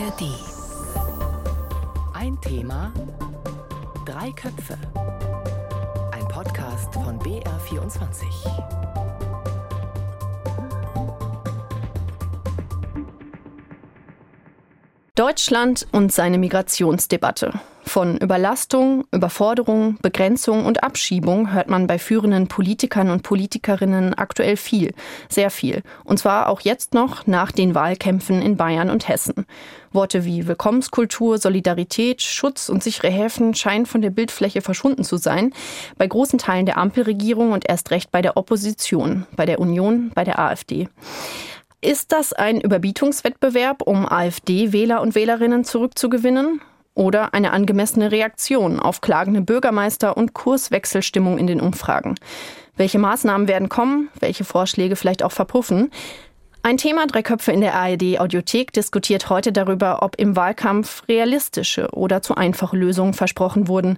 ARD. Ein Thema, drei Köpfe. Ein Podcast von BR24. Deutschland und seine Migrationsdebatte. Von Überlastung, Überforderung, Begrenzung und Abschiebung hört man bei führenden Politikern und Politikerinnen aktuell viel, sehr viel. Und zwar auch jetzt noch nach den Wahlkämpfen in Bayern und Hessen. Worte wie Willkommenskultur, Solidarität, Schutz und sichere Häfen scheinen von der Bildfläche verschwunden zu sein. Bei großen Teilen der Ampelregierung und erst recht bei der Opposition, bei der Union, bei der AfD. Ist das ein Überbietungswettbewerb, um AfD-Wähler und Wählerinnen zurückzugewinnen? Oder eine angemessene Reaktion auf klagende Bürgermeister und Kurswechselstimmung in den Umfragen? Welche Maßnahmen werden kommen? Welche Vorschläge vielleicht auch verpuffen? Ein Thema Drei Köpfe in der ARD Audiothek diskutiert heute darüber, ob im Wahlkampf realistische oder zu einfache Lösungen versprochen wurden.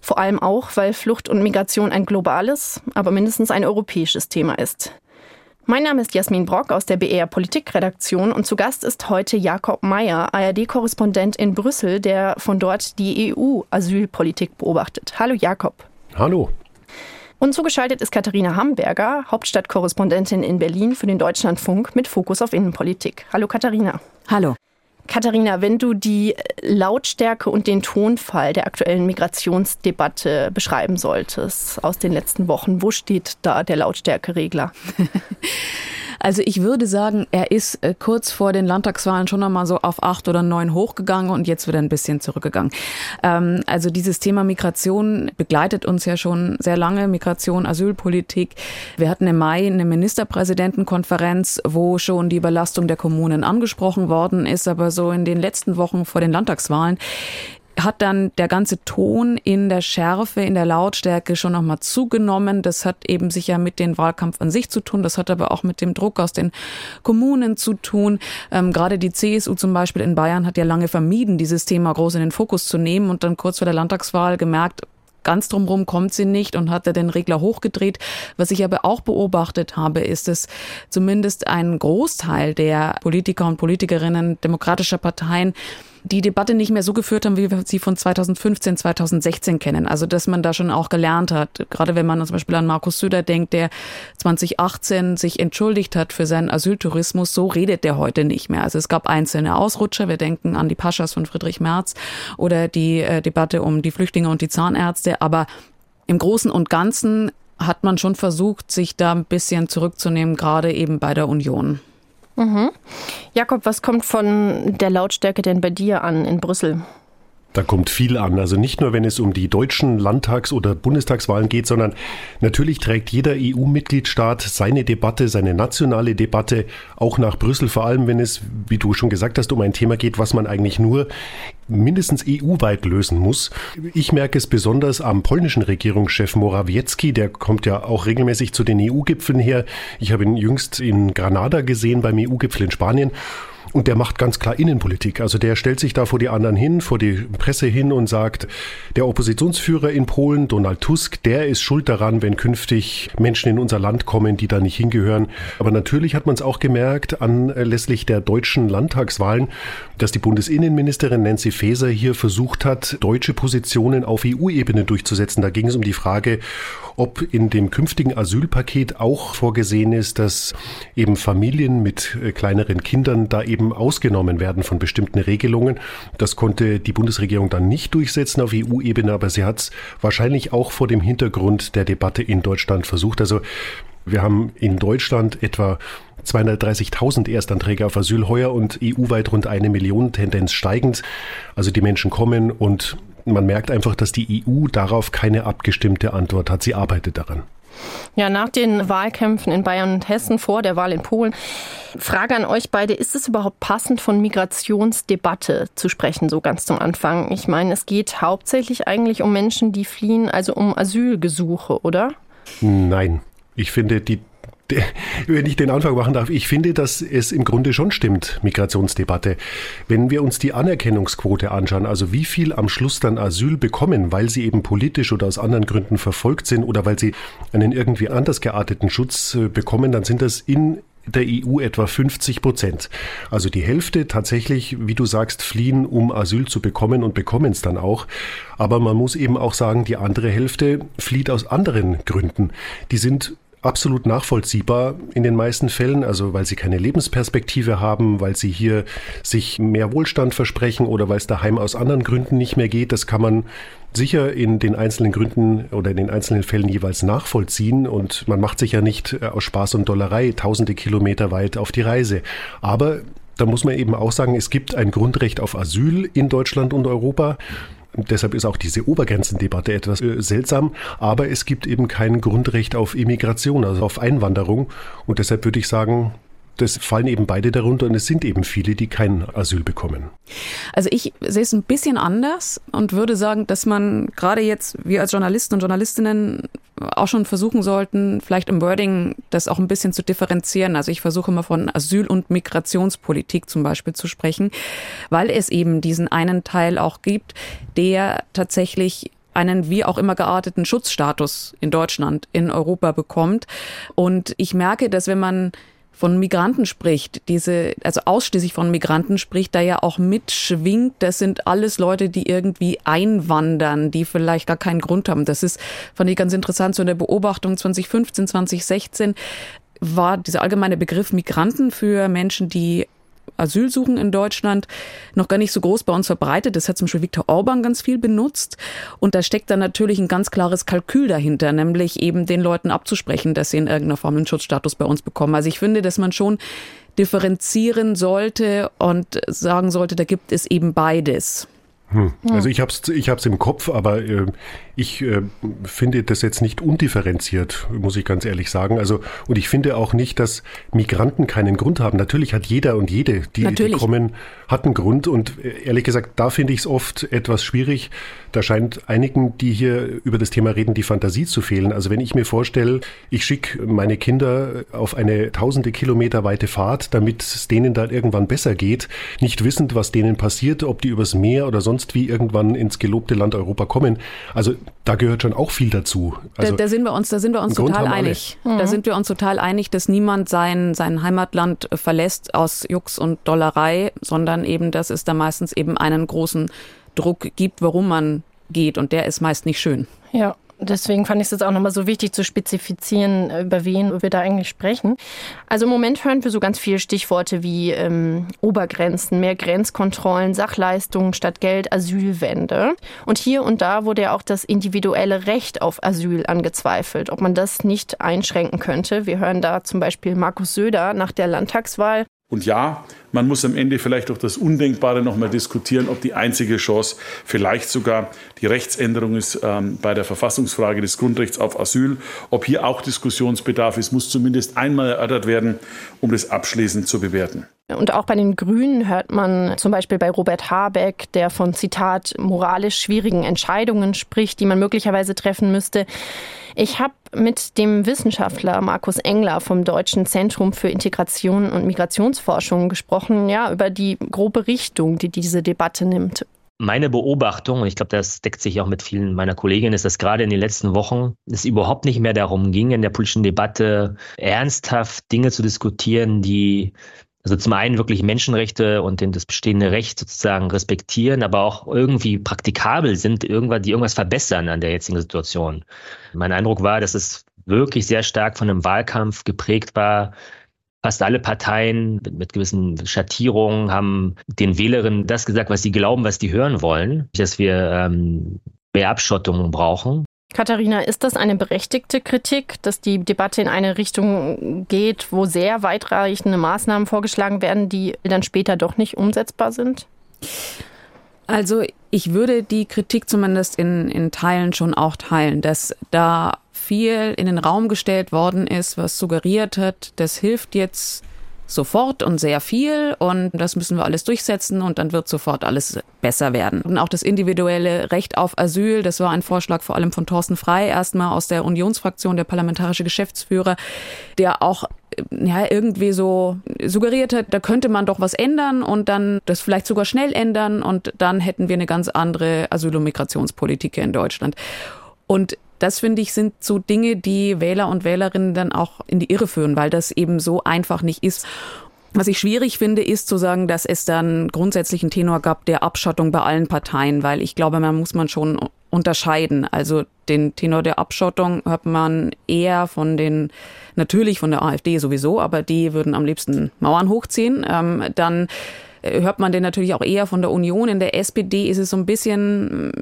Vor allem auch, weil Flucht und Migration ein globales, aber mindestens ein europäisches Thema ist. Mein Name ist Jasmin Brock aus der BR Politikredaktion und zu Gast ist heute Jakob Mayer, ARD-Korrespondent in Brüssel, der von dort die EU-Asylpolitik beobachtet. Hallo Jakob. Hallo. Und zugeschaltet ist Katharina Hamburger, Hauptstadtkorrespondentin in Berlin für den Deutschlandfunk mit Fokus auf Innenpolitik. Hallo Katharina. Hallo. Katharina, wenn du die Lautstärke und den Tonfall der aktuellen Migrationsdebatte beschreiben solltest aus den letzten Wochen, wo steht da der Lautstärkeregler? Also ich würde sagen, er ist äh, kurz vor den Landtagswahlen schon einmal so auf acht oder neun hochgegangen und jetzt wieder ein bisschen zurückgegangen. Ähm, also dieses Thema Migration begleitet uns ja schon sehr lange, Migration, Asylpolitik. Wir hatten im Mai eine Ministerpräsidentenkonferenz, wo schon die Überlastung der Kommunen angesprochen worden ist, aber so in den letzten Wochen vor den Landtagswahlen hat dann der ganze Ton in der Schärfe, in der Lautstärke schon nochmal zugenommen. Das hat eben sicher mit dem Wahlkampf an sich zu tun. Das hat aber auch mit dem Druck aus den Kommunen zu tun. Ähm, gerade die CSU zum Beispiel in Bayern hat ja lange vermieden, dieses Thema groß in den Fokus zu nehmen und dann kurz vor der Landtagswahl gemerkt, ganz drumherum kommt sie nicht und hat den Regler hochgedreht. Was ich aber auch beobachtet habe, ist, dass zumindest ein Großteil der Politiker und Politikerinnen demokratischer Parteien die Debatte nicht mehr so geführt haben, wie wir sie von 2015, 2016 kennen. Also, dass man da schon auch gelernt hat. Gerade wenn man zum Beispiel an Markus Söder denkt, der 2018 sich entschuldigt hat für seinen Asyltourismus, so redet der heute nicht mehr. Also, es gab einzelne Ausrutscher. Wir denken an die Paschas von Friedrich Merz oder die äh, Debatte um die Flüchtlinge und die Zahnärzte. Aber im Großen und Ganzen hat man schon versucht, sich da ein bisschen zurückzunehmen, gerade eben bei der Union. Mhm. Jakob, was kommt von der Lautstärke denn bei dir an in Brüssel? Da kommt viel an. Also nicht nur, wenn es um die deutschen Landtags- oder Bundestagswahlen geht, sondern natürlich trägt jeder EU-Mitgliedstaat seine Debatte, seine nationale Debatte auch nach Brüssel, vor allem wenn es, wie du schon gesagt hast, um ein Thema geht, was man eigentlich nur mindestens EU-weit lösen muss. Ich merke es besonders am polnischen Regierungschef Morawiecki, der kommt ja auch regelmäßig zu den EU-Gipfeln her. Ich habe ihn jüngst in Granada gesehen beim EU-Gipfel in Spanien. Und der macht ganz klar Innenpolitik. Also der stellt sich da vor die anderen hin, vor die Presse hin und sagt, der Oppositionsführer in Polen, Donald Tusk, der ist schuld daran, wenn künftig Menschen in unser Land kommen, die da nicht hingehören. Aber natürlich hat man es auch gemerkt anlässlich der deutschen Landtagswahlen, dass die Bundesinnenministerin Nancy Faeser hier versucht hat, deutsche Positionen auf EU-Ebene durchzusetzen. Da ging es um die Frage, ob in dem künftigen Asylpaket auch vorgesehen ist, dass eben Familien mit äh, kleineren Kindern da eben ausgenommen werden von bestimmten Regelungen. Das konnte die Bundesregierung dann nicht durchsetzen auf EU-Ebene, aber sie hat es wahrscheinlich auch vor dem Hintergrund der Debatte in Deutschland versucht. Also wir haben in Deutschland etwa 230.000 Erstanträge auf Asyl heuer und EU-weit rund eine Million, Tendenz steigend. Also die Menschen kommen und man merkt einfach, dass die EU darauf keine abgestimmte Antwort hat. Sie arbeitet daran. Ja, nach den Wahlkämpfen in Bayern und Hessen vor der Wahl in Polen. Frage an euch beide, ist es überhaupt passend von Migrationsdebatte zu sprechen, so ganz zum Anfang? Ich meine, es geht hauptsächlich eigentlich um Menschen, die fliehen, also um Asylgesuche, oder? Nein. Ich finde, die wenn ich den Anfang machen darf, ich finde, dass es im Grunde schon stimmt, Migrationsdebatte. Wenn wir uns die Anerkennungsquote anschauen, also wie viel am Schluss dann Asyl bekommen, weil sie eben politisch oder aus anderen Gründen verfolgt sind oder weil sie einen irgendwie anders gearteten Schutz äh, bekommen, dann sind das in der EU etwa 50 Prozent. Also die Hälfte tatsächlich, wie du sagst, fliehen, um Asyl zu bekommen und bekommen es dann auch. Aber man muss eben auch sagen, die andere Hälfte flieht aus anderen Gründen. Die sind absolut nachvollziehbar in den meisten Fällen, also weil sie keine Lebensperspektive haben, weil sie hier sich mehr Wohlstand versprechen oder weil es daheim aus anderen Gründen nicht mehr geht. Das kann man sicher in den einzelnen Gründen oder in den einzelnen Fällen jeweils nachvollziehen und man macht sich ja nicht äh, aus Spaß und Dollerei tausende Kilometer weit auf die Reise. Aber da muss man eben auch sagen, es gibt ein Grundrecht auf Asyl in Deutschland und Europa. Deshalb ist auch diese Obergrenzendebatte etwas äh, seltsam, aber es gibt eben kein Grundrecht auf Immigration, also auf Einwanderung. Und deshalb würde ich sagen, das fallen eben beide darunter und es sind eben viele, die kein Asyl bekommen. Also ich sehe es ein bisschen anders und würde sagen, dass man gerade jetzt, wir als Journalisten und Journalistinnen auch schon versuchen sollten, vielleicht im Wording das auch ein bisschen zu differenzieren. Also ich versuche immer von Asyl- und Migrationspolitik zum Beispiel zu sprechen, weil es eben diesen einen Teil auch gibt, der tatsächlich einen wie auch immer gearteten Schutzstatus in Deutschland, in Europa bekommt. Und ich merke, dass wenn man von Migranten spricht, diese, also ausschließlich von Migranten spricht, da ja auch mitschwingt, das sind alles Leute, die irgendwie einwandern, die vielleicht gar keinen Grund haben. Das ist, fand ich ganz interessant, so in der Beobachtung 2015, 2016 war dieser allgemeine Begriff Migranten für Menschen, die Asyl suchen in Deutschland noch gar nicht so groß bei uns verbreitet. Das hat zum Beispiel Viktor Orban ganz viel benutzt. Und da steckt dann natürlich ein ganz klares Kalkül dahinter, nämlich eben den Leuten abzusprechen, dass sie in irgendeiner Form einen Schutzstatus bei uns bekommen. Also ich finde, dass man schon differenzieren sollte und sagen sollte, da gibt es eben beides. Hm. Also ich habe es ich hab's im Kopf, aber äh, ich äh, finde das jetzt nicht undifferenziert, muss ich ganz ehrlich sagen. Also und ich finde auch nicht, dass Migranten keinen Grund haben. Natürlich hat jeder und jede, die, die kommen, hat einen Grund. Und äh, ehrlich gesagt, da finde ich es oft etwas schwierig. Da scheint einigen, die hier über das Thema reden, die Fantasie zu fehlen. Also wenn ich mir vorstelle, ich schicke meine Kinder auf eine tausende Kilometer weite Fahrt, damit es denen dann irgendwann besser geht, nicht wissend, was denen passiert, ob die übers Meer oder sonst wie irgendwann ins gelobte Land Europa kommen. Also da gehört schon auch viel dazu. Also da, da sind wir uns, da sind wir uns total einig. Mhm. Da sind wir uns total einig, dass niemand sein, sein Heimatland verlässt aus Jux und Dollerei, sondern eben, dass es da meistens eben einen großen Druck gibt, warum man geht. Und der ist meist nicht schön. Ja. Deswegen fand ich es jetzt auch nochmal so wichtig zu spezifizieren, äh, über wen wir da eigentlich sprechen. Also im Moment hören wir so ganz viele Stichworte wie ähm, Obergrenzen, mehr Grenzkontrollen, Sachleistungen statt Geld, Asylwende. Und hier und da wurde ja auch das individuelle Recht auf Asyl angezweifelt, ob man das nicht einschränken könnte. Wir hören da zum Beispiel Markus Söder nach der Landtagswahl. Und ja, man muss am Ende vielleicht auch das Undenkbare noch mal diskutieren, ob die einzige Chance vielleicht sogar die Rechtsänderung ist ähm, bei der Verfassungsfrage des Grundrechts auf Asyl. Ob hier auch Diskussionsbedarf ist, muss zumindest einmal erörtert werden, um das abschließend zu bewerten. Und auch bei den Grünen hört man zum Beispiel bei Robert Habeck, der von Zitat moralisch schwierigen Entscheidungen spricht, die man möglicherweise treffen müsste. Ich habe mit dem Wissenschaftler Markus Engler vom Deutschen Zentrum für Integration und Migrationsforschung gesprochen, ja, über die grobe Richtung, die diese Debatte nimmt. Meine Beobachtung, und ich glaube, das deckt sich auch mit vielen meiner Kolleginnen, ist, dass gerade in den letzten Wochen es überhaupt nicht mehr darum ging, in der politischen Debatte ernsthaft Dinge zu diskutieren, die also zum einen wirklich Menschenrechte und das bestehende Recht sozusagen respektieren, aber auch irgendwie praktikabel sind, irgendwas, die irgendwas verbessern an der jetzigen Situation. Mein Eindruck war, dass es wirklich sehr stark von einem Wahlkampf geprägt war. Fast alle Parteien mit, gewissen Schattierungen haben den Wählerinnen das gesagt, was sie glauben, was die hören wollen, dass wir ähm, mehr Abschottung brauchen. Katharina, ist das eine berechtigte Kritik, dass die Debatte in eine Richtung geht, wo sehr weitreichende Maßnahmen vorgeschlagen werden, die dann später doch nicht umsetzbar sind? Also ich würde die Kritik zumindest in, in Teilen schon auch teilen, dass da viel in den Raum gestellt worden ist, was suggeriert hat, das hilft jetzt sofort und sehr viel und das müssen wir alles durchsetzen und dann wird sofort alles besser werden. Und auch das individuelle Recht auf Asyl, das war ein Vorschlag vor allem von Thorsten Frei, erstmal aus der Unionsfraktion, der parlamentarische Geschäftsführer, der auch ja, irgendwie so suggeriert hat, da könnte man doch was ändern und dann das vielleicht sogar schnell ändern und dann hätten wir eine ganz andere Asyl- und Migrationspolitik in Deutschland. Und das finde ich sind so Dinge, die Wähler und Wählerinnen dann auch in die Irre führen, weil das eben so einfach nicht ist. Was ich schwierig finde, ist zu sagen, dass es dann grundsätzlich einen Tenor gab der Abschottung bei allen Parteien, weil ich glaube, man muss man schon unterscheiden. Also den Tenor der Abschottung hört man eher von den, natürlich von der AfD sowieso, aber die würden am liebsten Mauern hochziehen. Ähm, dann hört man den natürlich auch eher von der Union. In der SPD ist es so ein bisschen,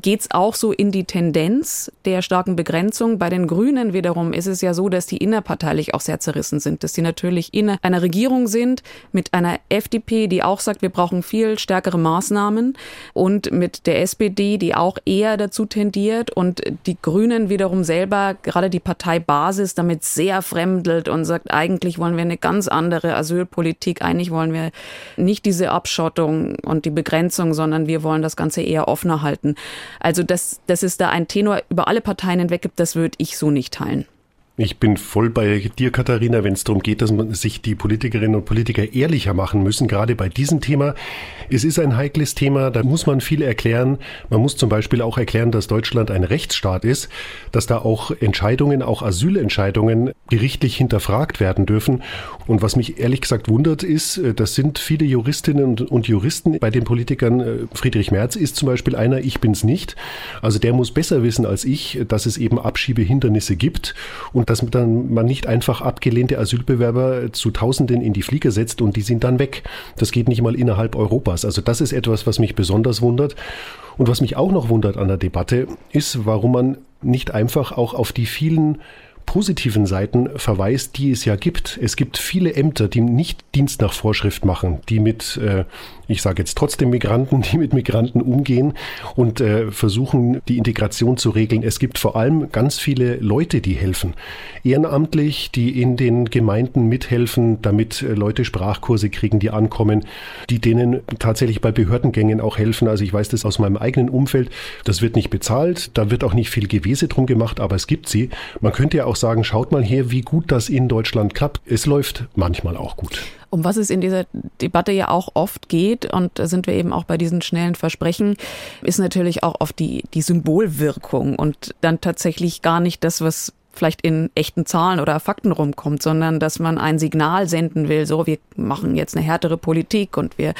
geht's auch so in die Tendenz der starken Begrenzung. Bei den Grünen wiederum ist es ja so, dass die innerparteilich auch sehr zerrissen sind, dass sie natürlich in einer Regierung sind mit einer FDP, die auch sagt, wir brauchen viel stärkere Maßnahmen und mit der SPD, die auch eher dazu tendiert und die Grünen wiederum selber, gerade die Parteibasis damit sehr fremdelt und sagt, eigentlich wollen wir eine ganz andere Asylpolitik, eigentlich wollen wir nicht diese Abschottung und die Begrenzung, sondern wir wollen das Ganze eher offener halten. Also, dass, dass es da ein Tenor über alle Parteien hinweg gibt, das würde ich so nicht teilen. Ich bin voll bei dir, Katharina, wenn es darum geht, dass man sich die Politikerinnen und Politiker ehrlicher machen müssen, gerade bei diesem Thema. Es ist ein heikles Thema, da muss man viel erklären. Man muss zum Beispiel auch erklären, dass Deutschland ein Rechtsstaat ist, dass da auch Entscheidungen, auch Asylentscheidungen gerichtlich hinterfragt werden dürfen. Und was mich ehrlich gesagt wundert ist, äh, das sind viele Juristinnen und Juristen bei den Politikern. Äh, Friedrich Merz ist zum Beispiel einer, ich bin's nicht. Also der muss besser wissen als ich, dass es eben Abschiebehindernisse gibt und dass dann man nicht einfach abgelehnte Asylbewerber zu Tausenden in die Flieger setzt und die sind dann weg. Das geht nicht mal innerhalb Europas. Also das ist etwas, was mich besonders wundert. Und was mich auch noch wundert an der Debatte, ist, warum man nicht einfach auch auf die vielen positiven Seiten verweist, die es ja gibt. Es gibt viele Ämter, die nicht Dienst nach Vorschrift machen, die mit äh, ich sage jetzt trotzdem Migranten, die mit Migranten umgehen und äh, versuchen, die Integration zu regeln. Es gibt vor allem ganz viele Leute, die helfen. Ehrenamtlich, die in den Gemeinden mithelfen, damit äh, Leute Sprachkurse kriegen, die ankommen, die denen tatsächlich bei Behördengängen auch helfen. Also ich weiß das aus meinem eigenen Umfeld. Das wird nicht bezahlt, da wird auch nicht viel Gewese drum gemacht, aber es gibt sie. Man könnte ja auch sagen, schaut mal her, wie gut das in Deutschland klappt. Es läuft manchmal auch gut. Um was es in dieser Debatte ja auch oft geht, und da sind wir eben auch bei diesen schnellen Versprechen, ist natürlich auch oft die, die Symbolwirkung und dann tatsächlich gar nicht das, was vielleicht in echten Zahlen oder Fakten rumkommt, sondern dass man ein Signal senden will, so wir machen jetzt eine härtere Politik und wir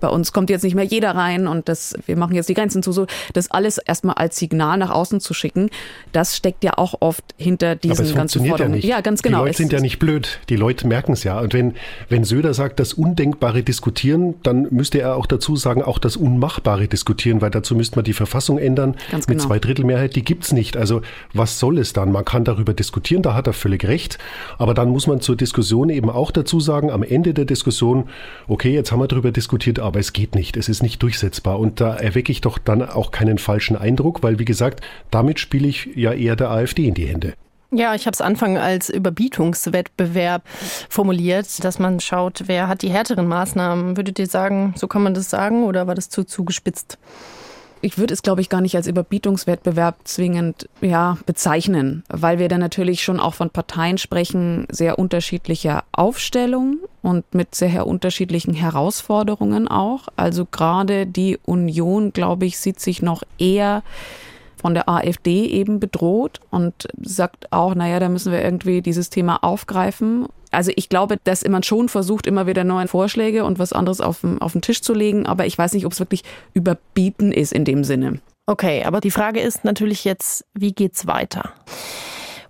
bei uns kommt jetzt nicht mehr jeder rein und das wir machen jetzt die Grenzen zu so das alles erstmal als Signal nach außen zu schicken, das steckt ja auch oft hinter diesen es ganzen Forderungen. Ja, ja, ganz genau. Die Leute sind ja nicht blöd, die Leute merken es ja und wenn wenn Söder sagt, das Undenkbare diskutieren, dann müsste er auch dazu sagen, auch das Unmachbare diskutieren, weil dazu müsste man die Verfassung ändern ganz mit genau. Zweidrittelmehrheit, die gibt's nicht. Also was soll es dann? Man kann da darüber diskutieren, da hat er völlig recht. Aber dann muss man zur Diskussion eben auch dazu sagen, am Ende der Diskussion, okay, jetzt haben wir darüber diskutiert, aber es geht nicht, es ist nicht durchsetzbar. Und da erwecke ich doch dann auch keinen falschen Eindruck, weil wie gesagt, damit spiele ich ja eher der AfD in die Hände. Ja, ich habe es Anfang als Überbietungswettbewerb formuliert, dass man schaut, wer hat die härteren Maßnahmen. Würdet ihr sagen, so kann man das sagen oder war das zu zugespitzt? Ich würde es, glaube ich, gar nicht als Überbietungswettbewerb zwingend ja, bezeichnen, weil wir da natürlich schon auch von Parteien sprechen, sehr unterschiedlicher Aufstellung und mit sehr unterschiedlichen Herausforderungen auch. Also gerade die Union, glaube ich, sieht sich noch eher von der AfD eben bedroht und sagt auch, naja, da müssen wir irgendwie dieses Thema aufgreifen also ich glaube, dass man schon versucht, immer wieder neue Vorschläge und was anderes auf den, auf den Tisch zu legen, aber ich weiß nicht, ob es wirklich überbieten ist in dem Sinne. Okay, aber die Frage ist natürlich jetzt, wie geht's weiter?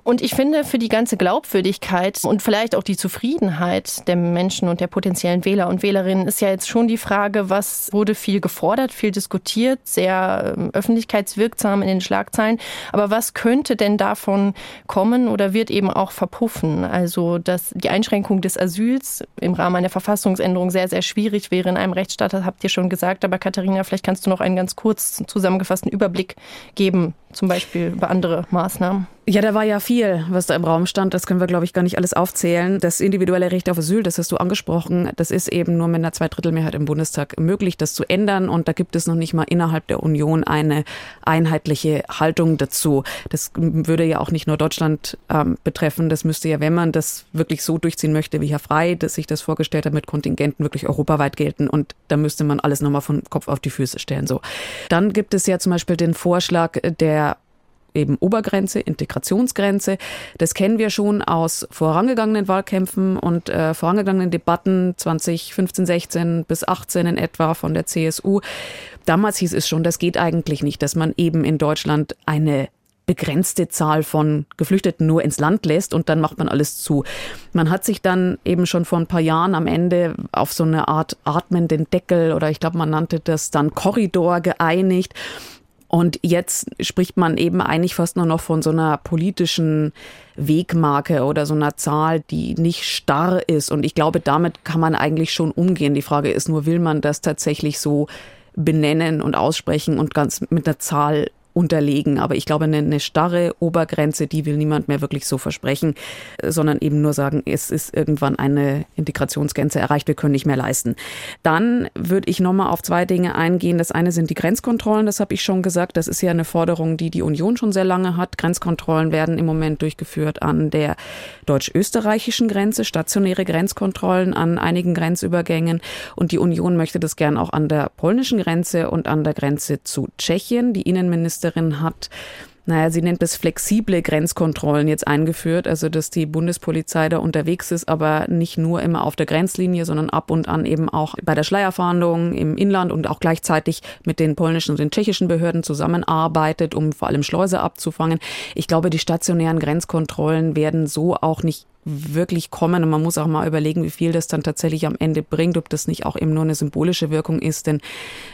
Und ich finde, für die ganze Glaubwürdigkeit und vielleicht auch die Zufriedenheit der Menschen und der potenziellen Wähler und Wählerinnen ist ja jetzt schon die Frage, was wurde viel gefordert, viel diskutiert, sehr ähm, öffentlichkeitswirksam in den Schlagzeilen. Aber was könnte denn davon kommen oder wird eben auch verpuffen? Also, dass die Einschränkung des Asyls im Rahmen einer Verfassungsänderung sehr, sehr schwierig wäre in einem Rechtsstaat, das habt ihr schon gesagt. Aber Katharina, vielleicht kannst du noch einen ganz kurz zusammengefassten Überblick geben, zum Beispiel über andere Maßnahmen. Ja, da war ja viel, was da im Raum stand. Das können wir, glaube ich, gar nicht alles aufzählen. Das individuelle Recht auf Asyl, das hast du angesprochen, das ist eben nur mit einer Zweidrittelmehrheit im Bundestag möglich, das zu ändern. Und da gibt es noch nicht mal innerhalb der Union eine einheitliche Haltung dazu. Das würde ja auch nicht nur Deutschland ähm, betreffen. Das müsste ja, wenn man das wirklich so durchziehen möchte, wie Herr Frei, dass sich das vorgestellt hat, mit Kontingenten wirklich europaweit gelten. Und da müsste man alles nochmal von Kopf auf die Füße stellen. So. Dann gibt es ja zum Beispiel den Vorschlag der eben Obergrenze, Integrationsgrenze. Das kennen wir schon aus vorangegangenen Wahlkämpfen und äh, vorangegangenen Debatten 2015, 16 bis 18 in etwa von der CSU. Damals hieß es schon, das geht eigentlich nicht, dass man eben in Deutschland eine begrenzte Zahl von Geflüchteten nur ins Land lässt und dann macht man alles zu. Man hat sich dann eben schon vor ein paar Jahren am Ende auf so eine Art atmenden Deckel oder ich glaube, man nannte das dann Korridor geeinigt. Und jetzt spricht man eben eigentlich fast nur noch von so einer politischen Wegmarke oder so einer Zahl, die nicht starr ist. Und ich glaube, damit kann man eigentlich schon umgehen. Die Frage ist nur, will man das tatsächlich so benennen und aussprechen und ganz mit einer Zahl unterlegen. Aber ich glaube, eine, eine starre Obergrenze, die will niemand mehr wirklich so versprechen, sondern eben nur sagen, es ist irgendwann eine Integrationsgrenze erreicht, wir können nicht mehr leisten. Dann würde ich nochmal auf zwei Dinge eingehen. Das eine sind die Grenzkontrollen, das habe ich schon gesagt. Das ist ja eine Forderung, die die Union schon sehr lange hat. Grenzkontrollen werden im Moment durchgeführt an der deutsch-österreichischen Grenze, stationäre Grenzkontrollen an einigen Grenzübergängen. Und die Union möchte das gern auch an der polnischen Grenze und an der Grenze zu Tschechien. Die Innenministerin Innenministerin hat naja, sie nennt es flexible Grenzkontrollen jetzt eingeführt, also dass die Bundespolizei da unterwegs ist, aber nicht nur immer auf der Grenzlinie, sondern ab und an eben auch bei der Schleierfahndung im Inland und auch gleichzeitig mit den polnischen und den tschechischen Behörden zusammenarbeitet, um vor allem Schleuse abzufangen. Ich glaube, die stationären Grenzkontrollen werden so auch nicht wirklich kommen. Und man muss auch mal überlegen, wie viel das dann tatsächlich am Ende bringt, ob das nicht auch eben nur eine symbolische Wirkung ist. Denn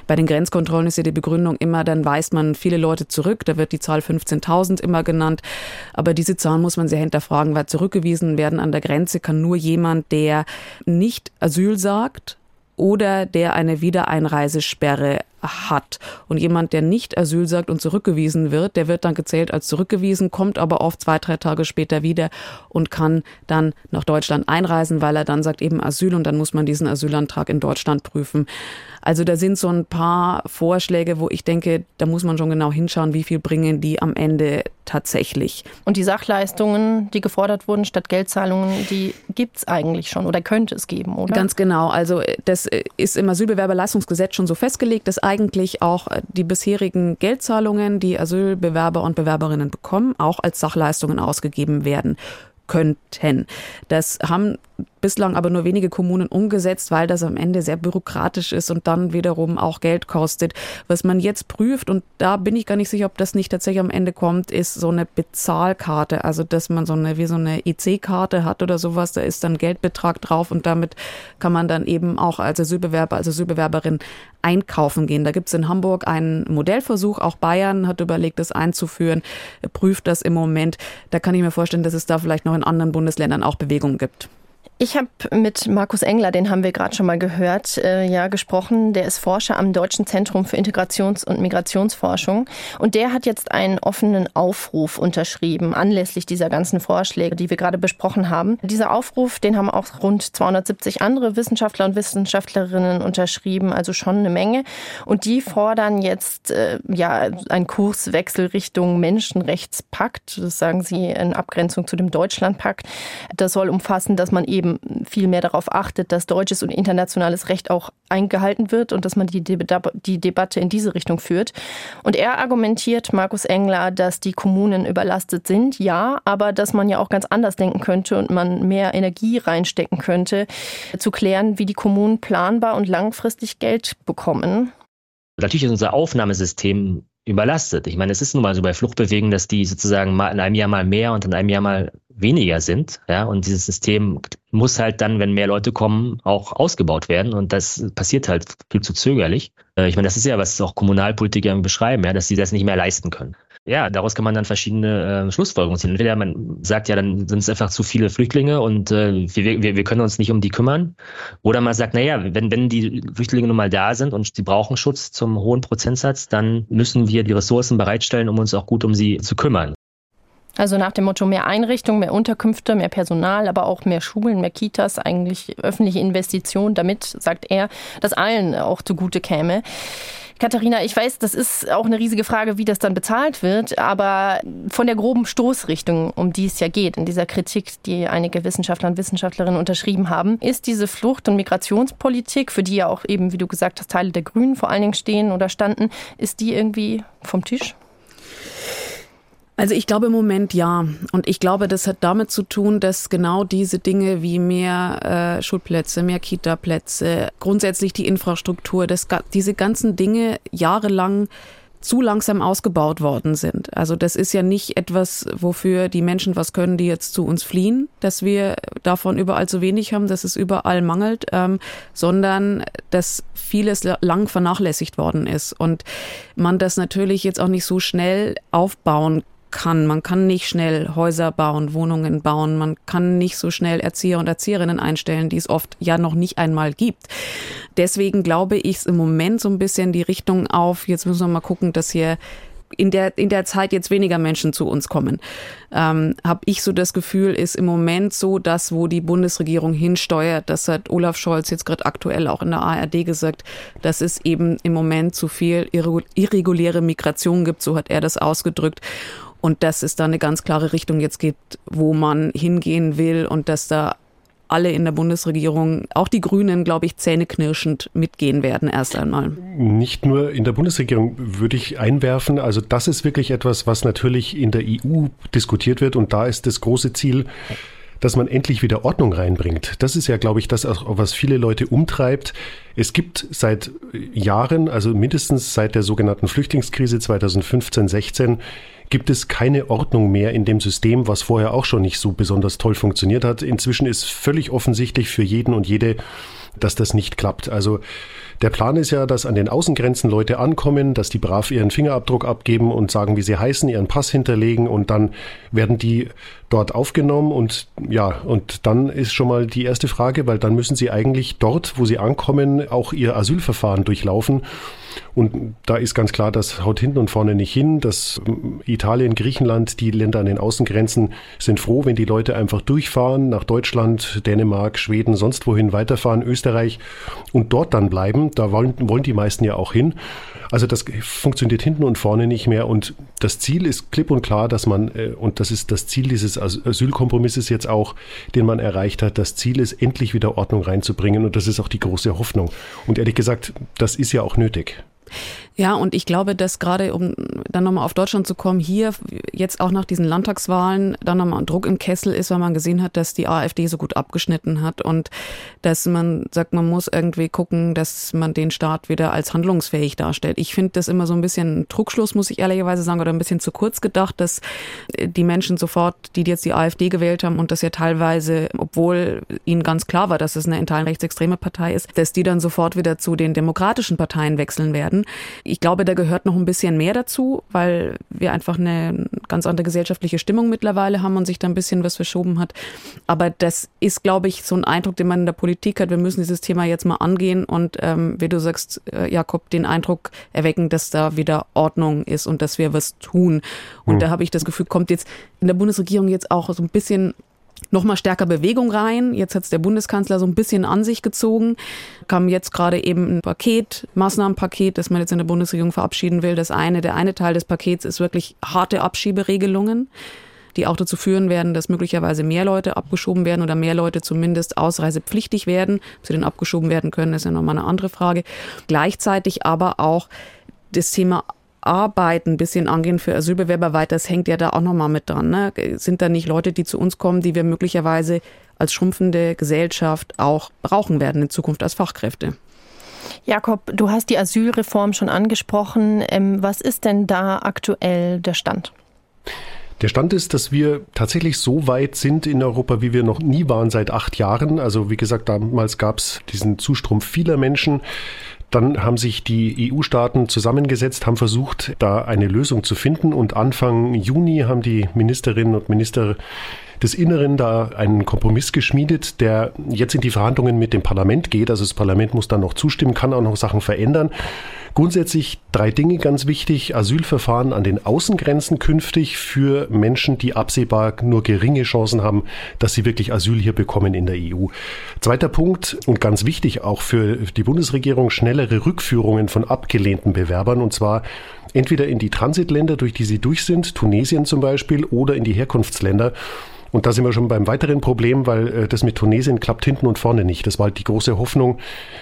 bei den Grenzkontrollen ist ja die Begründung immer, dann weist man viele Leute zurück. Da wird die Zahl 15.000 immer genannt. Aber diese Zahl muss man sehr hinterfragen, weil zurückgewiesen werden an der Grenze kann nur jemand, der nicht Asyl sagt, oder der eine Wiedereinreisesperre hat. Und jemand, der nicht Asyl sagt und zurückgewiesen wird, der wird dann gezählt als zurückgewiesen, kommt aber oft zwei, drei Tage später wieder und kann dann nach Deutschland einreisen, weil er dann sagt eben Asyl und dann muss man diesen Asylantrag in Deutschland prüfen. Also da sind so ein paar Vorschläge, wo ich denke, da muss man schon genau hinschauen, wie viel bringen die am Ende tatsächlich. Und die Sachleistungen, die gefordert wurden statt Geldzahlungen, die gibt es eigentlich schon oder könnte es geben, oder? Ganz genau. Also das ist im Asylbewerberleistungsgesetz schon so festgelegt, dass eigentlich auch die bisherigen Geldzahlungen, die Asylbewerber und Bewerberinnen bekommen, auch als Sachleistungen ausgegeben werden könnten. Das haben bislang aber nur wenige Kommunen umgesetzt, weil das am Ende sehr bürokratisch ist und dann wiederum auch Geld kostet. Was man jetzt prüft, und da bin ich gar nicht sicher, ob das nicht tatsächlich am Ende kommt, ist so eine Bezahlkarte. Also, dass man so eine, wie so eine EC-Karte hat oder sowas, da ist dann Geldbetrag drauf und damit kann man dann eben auch als Asylbewerber, als Asylbewerberin einkaufen gehen. Da gibt es in Hamburg einen Modellversuch, auch Bayern hat überlegt, das einzuführen, prüft das im Moment. Da kann ich mir vorstellen, dass es da vielleicht noch in anderen Bundesländern auch Bewegungen gibt. Ich habe mit Markus Engler, den haben wir gerade schon mal gehört, äh, ja gesprochen. Der ist Forscher am Deutschen Zentrum für Integrations- und Migrationsforschung. Und der hat jetzt einen offenen Aufruf unterschrieben, anlässlich dieser ganzen Vorschläge, die wir gerade besprochen haben. Dieser Aufruf, den haben auch rund 270 andere Wissenschaftler und Wissenschaftlerinnen unterschrieben, also schon eine Menge. Und die fordern jetzt äh, ja einen Kurswechsel Richtung Menschenrechtspakt. Das sagen sie in Abgrenzung zu dem Deutschlandpakt. Das soll umfassen, dass man eben viel mehr darauf achtet, dass deutsches und internationales Recht auch eingehalten wird und dass man die, die Debatte in diese Richtung führt. Und er argumentiert, Markus Engler, dass die Kommunen überlastet sind, ja, aber dass man ja auch ganz anders denken könnte und man mehr Energie reinstecken könnte, zu klären, wie die Kommunen planbar und langfristig Geld bekommen. Natürlich ist unser Aufnahmesystem überlastet. Ich meine, es ist nun mal so bei Fluchtbewegungen, dass die sozusagen mal in einem Jahr mal mehr und in einem Jahr mal weniger sind. Ja, und dieses System muss halt dann, wenn mehr Leute kommen, auch ausgebaut werden. Und das passiert halt viel zu zögerlich. Äh, ich meine, das ist ja, was auch Kommunalpolitiker beschreiben, ja, dass sie das nicht mehr leisten können. Ja, daraus kann man dann verschiedene äh, Schlussfolgerungen ziehen. Entweder man sagt ja, dann sind es einfach zu viele Flüchtlinge und äh, wir, wir, wir können uns nicht um die kümmern. Oder man sagt, naja, wenn, wenn die Flüchtlinge nun mal da sind und sie brauchen Schutz zum hohen Prozentsatz, dann müssen wir die Ressourcen bereitstellen, um uns auch gut um sie zu kümmern. Also nach dem Motto mehr Einrichtungen, mehr Unterkünfte, mehr Personal, aber auch mehr Schulen, mehr Kitas, eigentlich öffentliche Investitionen, damit, sagt er, das allen auch zugute käme. Katharina, ich weiß, das ist auch eine riesige Frage, wie das dann bezahlt wird, aber von der groben Stoßrichtung, um die es ja geht, in dieser Kritik, die einige Wissenschaftler und Wissenschaftlerinnen unterschrieben haben, ist diese Flucht- und Migrationspolitik, für die ja auch eben, wie du gesagt hast, Teile der Grünen vor allen Dingen stehen oder standen, ist die irgendwie vom Tisch? Also ich glaube im Moment ja. Und ich glaube, das hat damit zu tun, dass genau diese Dinge wie mehr äh, Schulplätze, mehr Kita-Plätze, grundsätzlich die Infrastruktur, das, diese ganzen Dinge jahrelang zu langsam ausgebaut worden sind. Also das ist ja nicht etwas, wofür die Menschen was können, die jetzt zu uns fliehen, dass wir davon überall zu wenig haben, dass es überall mangelt, ähm, sondern dass vieles lang vernachlässigt worden ist und man das natürlich jetzt auch nicht so schnell aufbauen kann. Man kann nicht schnell Häuser bauen, Wohnungen bauen. Man kann nicht so schnell Erzieher und Erzieherinnen einstellen, die es oft ja noch nicht einmal gibt. Deswegen glaube ich es im Moment so ein bisschen die Richtung auf, jetzt müssen wir mal gucken, dass hier in der, in der Zeit jetzt weniger Menschen zu uns kommen. Ähm, Habe ich so das Gefühl, ist im Moment so das, wo die Bundesregierung hinsteuert. Das hat Olaf Scholz jetzt gerade aktuell auch in der ARD gesagt, dass es eben im Moment zu viel irreguläre Migration gibt. So hat er das ausgedrückt und dass es da eine ganz klare Richtung jetzt gibt, wo man hingehen will und dass da alle in der Bundesregierung, auch die Grünen, glaube ich, zähneknirschend mitgehen werden erst einmal. Nicht nur in der Bundesregierung würde ich einwerfen. Also das ist wirklich etwas, was natürlich in der EU diskutiert wird. Und da ist das große Ziel, dass man endlich wieder Ordnung reinbringt. Das ist ja, glaube ich, das, was viele Leute umtreibt. Es gibt seit Jahren, also mindestens seit der sogenannten Flüchtlingskrise 2015, 16, gibt es keine Ordnung mehr in dem System, was vorher auch schon nicht so besonders toll funktioniert hat. Inzwischen ist völlig offensichtlich für jeden und jede, dass das nicht klappt. Also der Plan ist ja, dass an den Außengrenzen Leute ankommen, dass die brav ihren Fingerabdruck abgeben und sagen, wie sie heißen, ihren Pass hinterlegen und dann werden die dort aufgenommen und ja, und dann ist schon mal die erste Frage, weil dann müssen sie eigentlich dort, wo sie ankommen, auch ihr Asylverfahren durchlaufen. Und da ist ganz klar, das haut hinten und vorne nicht hin. Das ähm, Italien, Griechenland, die Länder an den Außengrenzen sind froh, wenn die Leute einfach durchfahren nach Deutschland, Dänemark, Schweden, sonst wohin weiterfahren, Österreich und dort dann bleiben. Da wollen, wollen die meisten ja auch hin. Also das funktioniert hinten und vorne nicht mehr. Und das Ziel ist klipp und klar, dass man, äh, und das ist das Ziel dieses Asylkompromisses jetzt auch, den man erreicht hat, das Ziel ist, endlich wieder Ordnung reinzubringen. Und das ist auch die große Hoffnung. Und ehrlich gesagt, das ist ja auch nötig. Ja, und ich glaube, dass gerade, um dann nochmal auf Deutschland zu kommen, hier jetzt auch nach diesen Landtagswahlen dann nochmal ein Druck im Kessel ist, weil man gesehen hat, dass die AfD so gut abgeschnitten hat und dass man sagt, man muss irgendwie gucken, dass man den Staat wieder als handlungsfähig darstellt. Ich finde das immer so ein bisschen Druckschluss, muss ich ehrlicherweise sagen, oder ein bisschen zu kurz gedacht, dass die Menschen sofort, die jetzt die AfD gewählt haben und das ja teilweise, obwohl ihnen ganz klar war, dass es eine in Teilen rechtsextreme Partei ist, dass die dann sofort wieder zu den demokratischen Parteien wechseln werden. Ich glaube, da gehört noch ein bisschen mehr dazu, weil wir einfach eine ganz andere gesellschaftliche Stimmung mittlerweile haben und sich da ein bisschen was verschoben hat. Aber das ist, glaube ich, so ein Eindruck, den man in der Politik hat. Wir müssen dieses Thema jetzt mal angehen und, ähm, wie du sagst, äh, Jakob, den Eindruck erwecken, dass da wieder Ordnung ist und dass wir was tun. Und mhm. da habe ich das Gefühl, kommt jetzt in der Bundesregierung jetzt auch so ein bisschen noch mal stärker Bewegung rein. Jetzt hat es der Bundeskanzler so ein bisschen an sich gezogen. Kam jetzt gerade eben ein Paket, Maßnahmenpaket, das man jetzt in der Bundesregierung verabschieden will. Das eine, der eine Teil des Pakets ist wirklich harte Abschieberegelungen die auch dazu führen werden, dass möglicherweise mehr Leute abgeschoben werden oder mehr Leute zumindest ausreisepflichtig werden. Ob sie denn abgeschoben werden können, ist ja nochmal eine andere Frage. Gleichzeitig aber auch das Thema Arbeit ein bisschen angehen für Asylbewerber weiter, das hängt ja da auch nochmal mit dran. Ne? Sind da nicht Leute, die zu uns kommen, die wir möglicherweise als schrumpfende Gesellschaft auch brauchen werden in Zukunft als Fachkräfte? Jakob, du hast die Asylreform schon angesprochen. Ähm, was ist denn da aktuell der Stand? Der Stand ist, dass wir tatsächlich so weit sind in Europa, wie wir noch nie waren seit acht Jahren. Also wie gesagt, damals gab es diesen Zustrom vieler Menschen. Dann haben sich die EU-Staaten zusammengesetzt, haben versucht, da eine Lösung zu finden. Und Anfang Juni haben die Ministerinnen und Minister des Inneren da einen Kompromiss geschmiedet, der jetzt in die Verhandlungen mit dem Parlament geht. Also das Parlament muss dann noch zustimmen, kann auch noch Sachen verändern. Grundsätzlich drei Dinge ganz wichtig. Asylverfahren an den Außengrenzen künftig für Menschen, die absehbar nur geringe Chancen haben, dass sie wirklich Asyl hier bekommen in der EU. Zweiter Punkt und ganz wichtig auch für die Bundesregierung, schnellere Rückführungen von abgelehnten Bewerbern und zwar entweder in die Transitländer, durch die sie durch sind, Tunesien zum Beispiel, oder in die Herkunftsländer. Und da sind wir schon beim weiteren Problem, weil äh, das mit Tunesien klappt hinten und vorne nicht. Das war halt die große Hoffnung.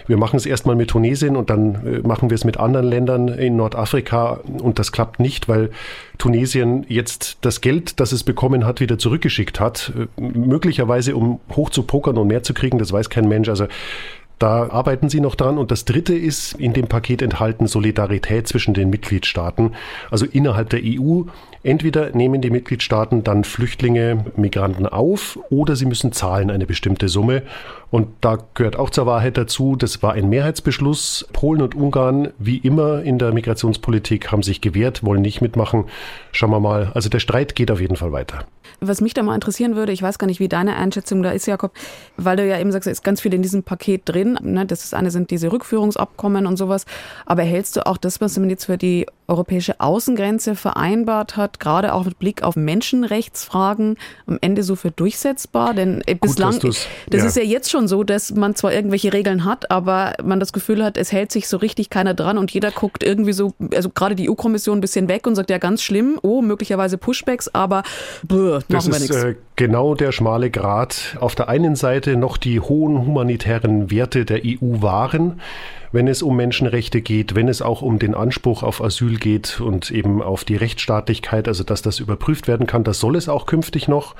Wir machen es erstmal mit Tunesien und dann äh, machen wir es mit anderen Ländern in Nordafrika und das klappt nicht, weil Tunesien jetzt das Geld, das es bekommen hat, wieder zurückgeschickt hat. Äh, möglicherweise um hoch zu pokern und mehr zu kriegen, das weiß kein Mensch. Also da arbeiten sie noch dran. Und das Dritte ist in dem Paket enthalten Solidarität zwischen den Mitgliedstaaten. Also innerhalb der EU. Entweder nehmen die Mitgliedstaaten dann Flüchtlinge, Migranten auf oder sie müssen zahlen eine bestimmte Summe. Und da gehört auch zur Wahrheit dazu, das war ein Mehrheitsbeschluss. Polen und Ungarn, wie immer in der Migrationspolitik, haben sich gewehrt, wollen nicht mitmachen. Schauen wir mal. Also der Streit geht auf jeden Fall weiter. Was mich da mal interessieren würde, ich weiß gar nicht, wie deine Einschätzung da ist, Jakob, weil du ja eben sagst, es ist ganz viel in diesem Paket drin. Ne? Das ist eine sind diese Rückführungsabkommen und sowas. Aber hältst du auch das, was man jetzt für die europäische Außengrenze vereinbart hat, gerade auch mit Blick auf Menschenrechtsfragen, am Ende so für durchsetzbar? Denn äh, bislang, das ja. ist ja jetzt schon so, dass man zwar irgendwelche Regeln hat, aber man das Gefühl hat, es hält sich so richtig keiner dran und jeder guckt irgendwie so, also gerade die EU-Kommission ein bisschen weg und sagt, ja ganz schlimm, oh, möglicherweise Pushbacks, aber bäh, das ist äh, genau der schmale Grat. Auf der einen Seite noch die hohen humanitären Werte der EU wahren, wenn es um Menschenrechte geht, wenn es auch um den Anspruch auf Asyl geht und eben auf die Rechtsstaatlichkeit, also dass das überprüft werden kann, das soll es auch künftig noch.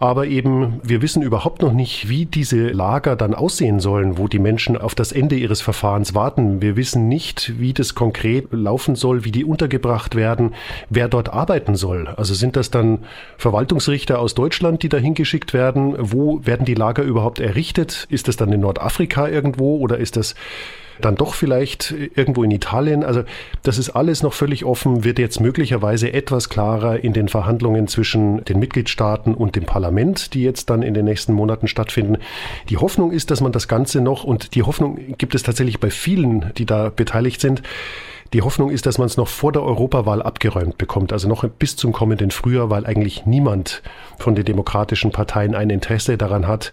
Aber eben, wir wissen überhaupt noch nicht, wie diese Lager dann aussehen sollen, wo die Menschen auf das Ende ihres Verfahrens warten. Wir wissen nicht, wie das konkret laufen soll, wie die untergebracht werden, wer dort arbeiten soll. Also sind das dann Verwaltungsrichter aus Deutschland, die dahin geschickt werden? Wo werden die Lager überhaupt errichtet? Ist das dann in Nordafrika irgendwo oder ist das dann doch vielleicht irgendwo in Italien. Also das ist alles noch völlig offen, wird jetzt möglicherweise etwas klarer in den Verhandlungen zwischen den Mitgliedstaaten und dem Parlament, die jetzt dann in den nächsten Monaten stattfinden. Die Hoffnung ist, dass man das Ganze noch, und die Hoffnung gibt es tatsächlich bei vielen, die da beteiligt sind, die Hoffnung ist, dass man es noch vor der Europawahl abgeräumt bekommt, also noch bis zum kommenden Frühjahr, weil eigentlich niemand von den demokratischen Parteien ein Interesse daran hat,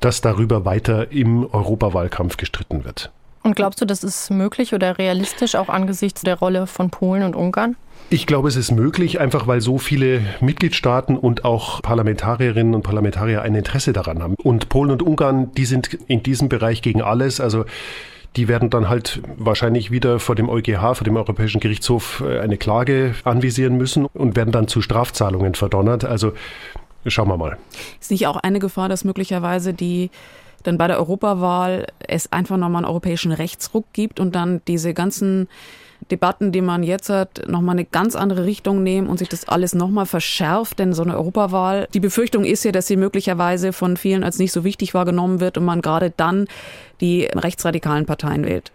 dass darüber weiter im Europawahlkampf gestritten wird. Und glaubst du, das ist möglich oder realistisch, auch angesichts der Rolle von Polen und Ungarn? Ich glaube, es ist möglich, einfach weil so viele Mitgliedstaaten und auch Parlamentarierinnen und Parlamentarier ein Interesse daran haben. Und Polen und Ungarn, die sind in diesem Bereich gegen alles. Also die werden dann halt wahrscheinlich wieder vor dem EuGH, vor dem Europäischen Gerichtshof, äh, eine Klage anvisieren müssen und werden dann zu Strafzahlungen verdonnert. Also schauen wir mal. Ist nicht auch eine Gefahr, dass möglicherweise die dann bei der Europawahl es einfach nochmal einen europäischen Rechtsruck gibt und dann diese ganzen Debatten, die man jetzt hat, nochmal eine ganz andere Richtung nehmen und sich das alles nochmal verschärft. Denn so eine Europawahl, die Befürchtung ist ja, dass sie möglicherweise von vielen als nicht so wichtig wahrgenommen wird und man gerade dann die rechtsradikalen Parteien wählt.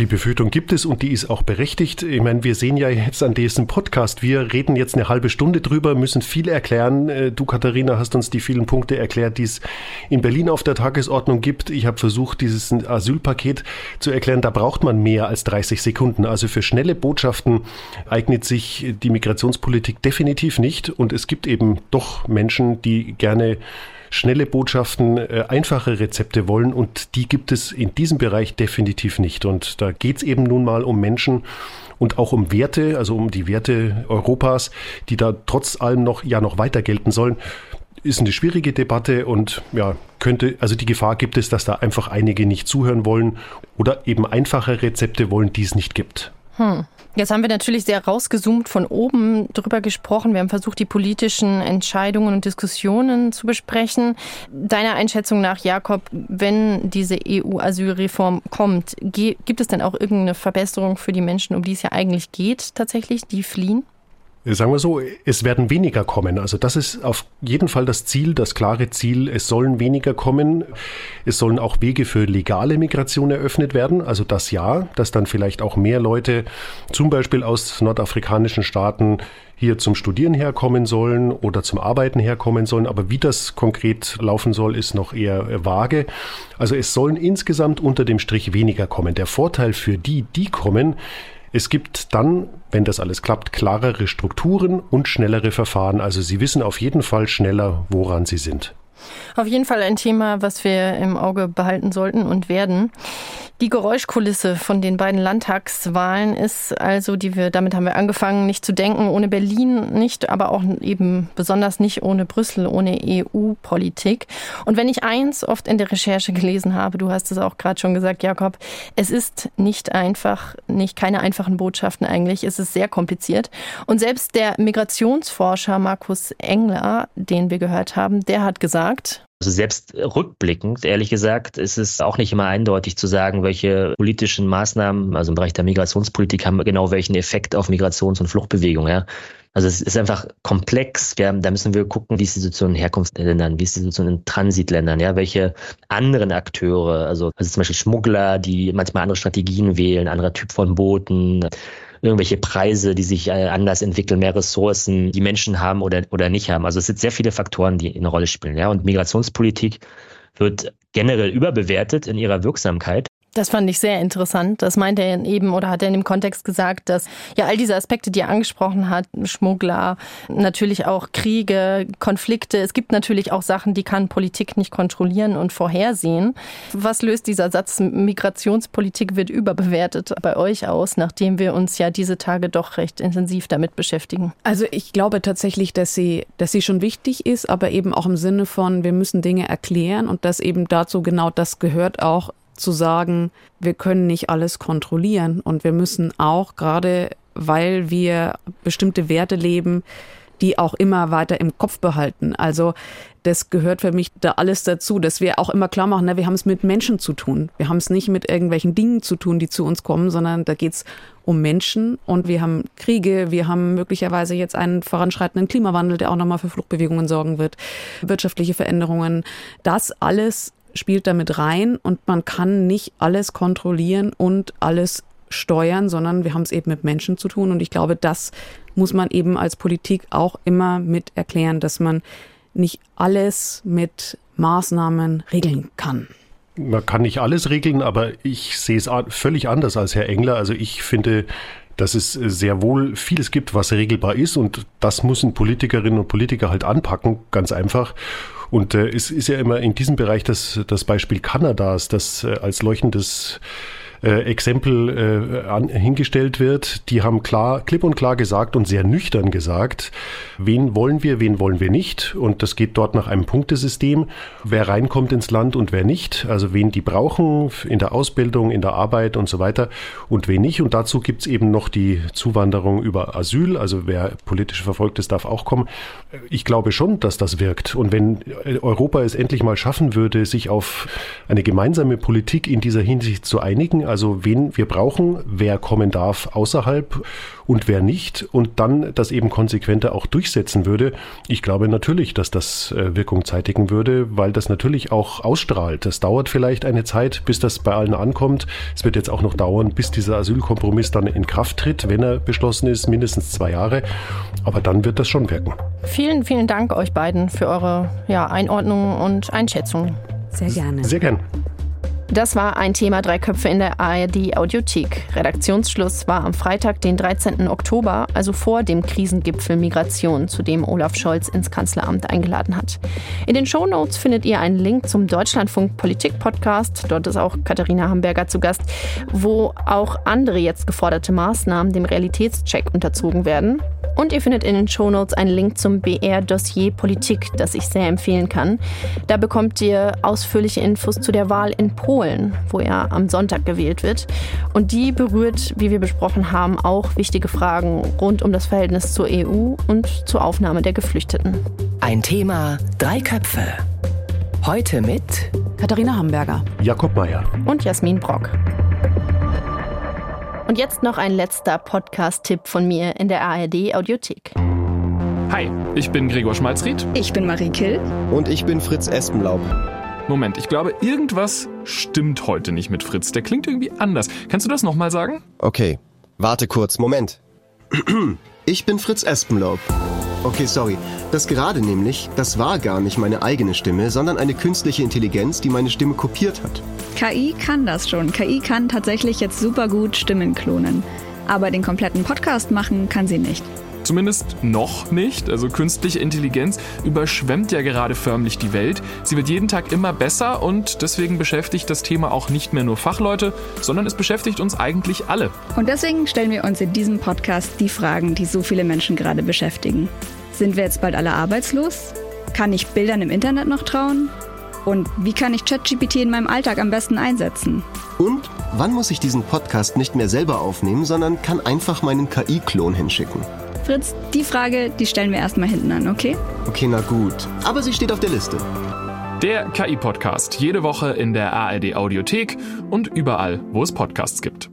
Die Befürchtung gibt es und die ist auch berechtigt. Ich meine, wir sehen ja jetzt an diesem Podcast, wir reden jetzt eine halbe Stunde drüber, müssen viel erklären. Äh, du, Katharina, hast uns die vielen Punkte erklärt, die es in Berlin auf der Tagesordnung gibt. Ich habe versucht, dieses Asylpaket zu erklären. Da braucht man mehr als 30 Sekunden. Also für schnelle Botschaften eignet sich die Migrationspolitik definitiv nicht. Und es gibt eben doch Menschen, die gerne schnelle Botschaften, äh, einfache Rezepte wollen und die gibt es in diesem Bereich definitiv nicht. Und da geht es eben nun mal um Menschen und auch um Werte, also um die Werte Europas, die da trotz allem noch ja noch weiter gelten sollen ist eine schwierige Debatte und ja, könnte, also die Gefahr gibt es, dass da einfach einige nicht zuhören wollen oder eben einfache Rezepte wollen, die es nicht gibt. Hm. Jetzt haben wir natürlich sehr rausgezoomt von oben drüber gesprochen. Wir haben versucht, die politischen Entscheidungen und Diskussionen zu besprechen. Deiner Einschätzung nach, Jakob, wenn diese EU-Asylreform kommt, gibt es denn auch irgendeine Verbesserung für die Menschen, um die es ja eigentlich geht, tatsächlich, die fliehen? Sagen wir so, es werden weniger kommen. Also das ist auf jeden Fall das Ziel, das klare Ziel. Es sollen weniger kommen. Es sollen auch Wege für legale Migration eröffnet werden. Also das ja, dass dann vielleicht auch mehr Leute zum Beispiel aus nordafrikanischen Staaten hier zum Studieren herkommen sollen oder zum Arbeiten herkommen sollen. Aber wie das konkret laufen soll, ist noch eher vage. Also es sollen insgesamt unter dem Strich weniger kommen. Der Vorteil für die, die kommen, es gibt dann, wenn das alles klappt, klarere Strukturen und schnellere Verfahren. Also Sie wissen auf jeden Fall schneller, woran Sie sind. Auf jeden Fall ein Thema, was wir im Auge behalten sollten und werden. Die Geräuschkulisse von den beiden Landtagswahlen ist also, die wir, damit haben wir angefangen, nicht zu denken, ohne Berlin nicht, aber auch eben besonders nicht ohne Brüssel, ohne EU-Politik. Und wenn ich eins oft in der Recherche gelesen habe, du hast es auch gerade schon gesagt, Jakob, es ist nicht einfach, nicht keine einfachen Botschaften eigentlich, es ist sehr kompliziert. Und selbst der Migrationsforscher Markus Engler, den wir gehört haben, der hat gesagt, also selbst rückblickend, ehrlich gesagt, ist es auch nicht immer eindeutig zu sagen, welche politischen Maßnahmen, also im Bereich der Migrationspolitik, haben genau welchen Effekt auf Migrations- und Fluchtbewegungen. Ja. Also es ist einfach komplex. Haben, da müssen wir gucken, wie ist die Situation in Herkunftsländern, wie ist die Situation in Transitländern, ja, welche anderen Akteure, also, also zum Beispiel Schmuggler, die manchmal andere Strategien wählen, anderer Typ von Booten, irgendwelche Preise, die sich äh, anders entwickeln, mehr Ressourcen, die Menschen haben oder, oder nicht haben. Also es sind sehr viele Faktoren, die eine Rolle spielen. Ja? Und Migrationspolitik wird generell überbewertet in ihrer Wirksamkeit. Das fand ich sehr interessant. Das meinte er eben oder hat er in dem Kontext gesagt, dass ja all diese Aspekte, die er angesprochen hat, Schmuggler, natürlich auch Kriege, Konflikte, es gibt natürlich auch Sachen, die kann Politik nicht kontrollieren und vorhersehen. Was löst dieser Satz Migrationspolitik wird überbewertet bei euch aus, nachdem wir uns ja diese Tage doch recht intensiv damit beschäftigen? Also ich glaube tatsächlich, dass sie, dass sie schon wichtig ist, aber eben auch im Sinne von, wir müssen Dinge erklären und dass eben dazu genau das gehört auch zu sagen, wir können nicht alles kontrollieren und wir müssen auch gerade, weil wir bestimmte Werte leben, die auch immer weiter im Kopf behalten. Also das gehört für mich da alles dazu, dass wir auch immer klar machen, ne, wir haben es mit Menschen zu tun. Wir haben es nicht mit irgendwelchen Dingen zu tun, die zu uns kommen, sondern da geht es um Menschen und wir haben Kriege, wir haben möglicherweise jetzt einen voranschreitenden Klimawandel, der auch nochmal für Fluchtbewegungen sorgen wird, wirtschaftliche Veränderungen. Das alles spielt damit rein und man kann nicht alles kontrollieren und alles steuern, sondern wir haben es eben mit Menschen zu tun und ich glaube, das muss man eben als Politik auch immer mit erklären, dass man nicht alles mit Maßnahmen regeln kann. Man kann nicht alles regeln, aber ich sehe es völlig anders als Herr Engler. Also ich finde, dass es sehr wohl vieles gibt, was regelbar ist und das müssen Politikerinnen und Politiker halt anpacken, ganz einfach. Und äh, es ist ja immer in diesem Bereich das, das Beispiel Kanadas, das äh, als leuchtendes äh, Exempel äh, an, hingestellt wird. Die haben klar, klipp und klar gesagt und sehr nüchtern gesagt, wen wollen wir, wen wollen wir nicht. Und das geht dort nach einem Punktesystem, wer reinkommt ins Land und wer nicht. Also wen die brauchen in der Ausbildung, in der Arbeit und so weiter und wen nicht. Und dazu gibt's eben noch die Zuwanderung über Asyl. Also wer politisch verfolgt ist, darf auch kommen. Ich glaube schon, dass das wirkt. Und wenn Europa es endlich mal schaffen würde, sich auf eine gemeinsame Politik in dieser Hinsicht zu einigen, also wen wir brauchen, wer kommen darf außerhalb und wer nicht und dann das eben konsequenter auch durchsetzen würde. Ich glaube natürlich, dass das äh, Wirkung zeitigen würde, weil das natürlich auch ausstrahlt. Das dauert vielleicht eine Zeit, bis das bei allen ankommt. Es wird jetzt auch noch dauern, bis dieser Asylkompromiss dann in Kraft tritt, wenn er beschlossen ist, mindestens zwei Jahre. Aber dann wird das schon wirken. Vielen, vielen Dank euch beiden für eure ja, Einordnung und Einschätzung. Sehr gerne. Sehr gerne. Das war ein Thema Drei Köpfe in der ARD Audiothek. Redaktionsschluss war am Freitag, den 13. Oktober, also vor dem Krisengipfel Migration, zu dem Olaf Scholz ins Kanzleramt eingeladen hat. In den Shownotes findet ihr einen Link zum Deutschlandfunk Politik Podcast. Dort ist auch Katharina Hamburger zu Gast, wo auch andere jetzt geforderte Maßnahmen dem Realitätscheck unterzogen werden. Und ihr findet in den Shownotes einen Link zum BR-Dossier Politik, das ich sehr empfehlen kann. Da bekommt ihr ausführliche Infos zu der Wahl in Polen, wo er am Sonntag gewählt wird. Und die berührt, wie wir besprochen haben, auch wichtige Fragen rund um das Verhältnis zur EU und zur Aufnahme der Geflüchteten. Ein Thema, drei Köpfe. Heute mit Katharina Hamburger, Jakob Mayer und Jasmin Brock. Und jetzt noch ein letzter Podcast-Tipp von mir in der ARD Audiothek. Hi, ich bin Gregor Schmalzried. Ich bin Marie Kill. Und ich bin Fritz Espenlaub. Moment, ich glaube, irgendwas stimmt heute nicht mit Fritz. Der klingt irgendwie anders. Kannst du das nochmal sagen? Okay, warte kurz, Moment. Ich bin Fritz Espenlaub. Okay, sorry. Das gerade nämlich, das war gar nicht meine eigene Stimme, sondern eine künstliche Intelligenz, die meine Stimme kopiert hat. KI kann das schon. KI kann tatsächlich jetzt super gut Stimmen klonen. Aber den kompletten Podcast machen kann sie nicht. Zumindest noch nicht. Also künstliche Intelligenz überschwemmt ja gerade förmlich die Welt. Sie wird jeden Tag immer besser und deswegen beschäftigt das Thema auch nicht mehr nur Fachleute, sondern es beschäftigt uns eigentlich alle. Und deswegen stellen wir uns in diesem Podcast die Fragen, die so viele Menschen gerade beschäftigen. Sind wir jetzt bald alle arbeitslos? Kann ich Bildern im Internet noch trauen? Und wie kann ich ChatGPT in meinem Alltag am besten einsetzen? Und wann muss ich diesen Podcast nicht mehr selber aufnehmen, sondern kann einfach meinen KI-Klon hinschicken? Fritz, die Frage, die stellen wir erstmal hinten an, okay? Okay, na gut. Aber sie steht auf der Liste. Der KI-Podcast, jede Woche in der ARD Audiothek und überall, wo es Podcasts gibt.